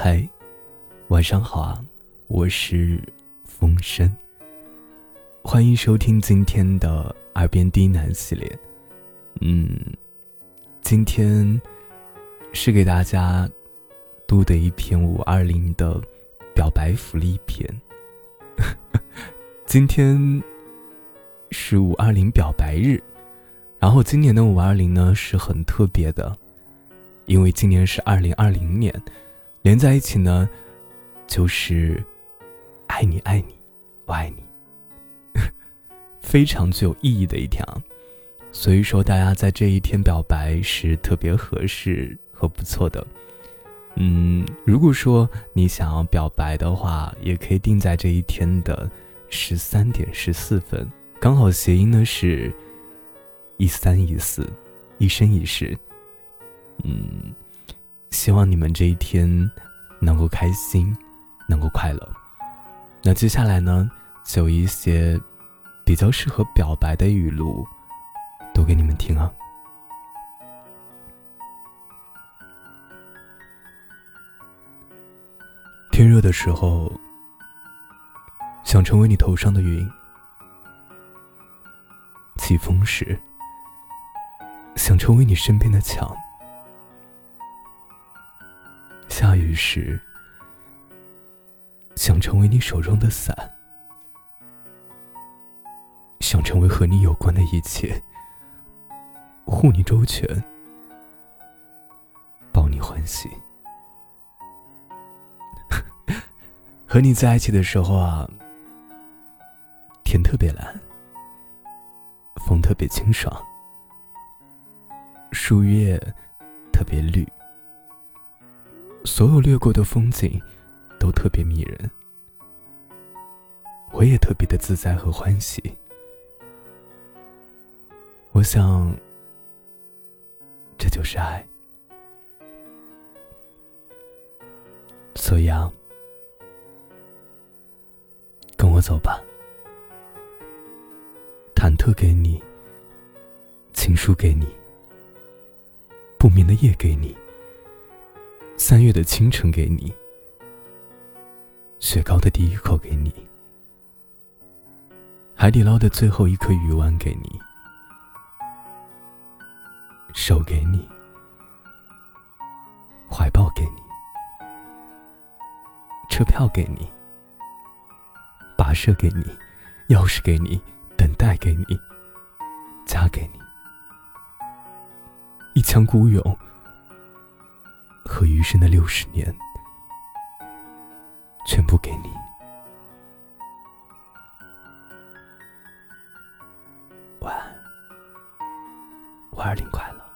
嗨，晚上好啊！我是风声，欢迎收听今天的耳边低喃系列。嗯，今天是给大家读的一篇五二零的表白福利篇。今天是五二零表白日，然后今年的五二零呢是很特别的，因为今年是二零二零年。连在一起呢，就是爱你爱你，我爱你，非常具有意义的一天。所以说，大家在这一天表白是特别合适和不错的。嗯，如果说你想要表白的话，也可以定在这一天的十三点十四分，刚好谐音呢是一三一四，一生一世。嗯。希望你们这一天能够开心，能够快乐。那接下来呢，就有一些比较适合表白的语录，读给你们听啊。天热的时候，想成为你头上的云；起风时，想成为你身边的墙。下雨时，想成为你手中的伞，想成为和你有关的一切，护你周全，抱你欢喜。和你在一起的时候啊，天特别蓝，风特别清爽，树叶特别绿。所有掠过的风景，都特别迷人。我也特别的自在和欢喜。我想，这就是爱。所以啊，跟我走吧。忐忑给你，情书给你，不眠的夜给你。三月的清晨给你，雪糕的第一口给你，海底捞的最后一颗鱼丸给你，手给你，怀抱给你，车票给你，跋涉给你，钥匙给你，等待给你，家给你，一腔孤勇。和余生的六十年，全部给你。晚安，五二零快乐。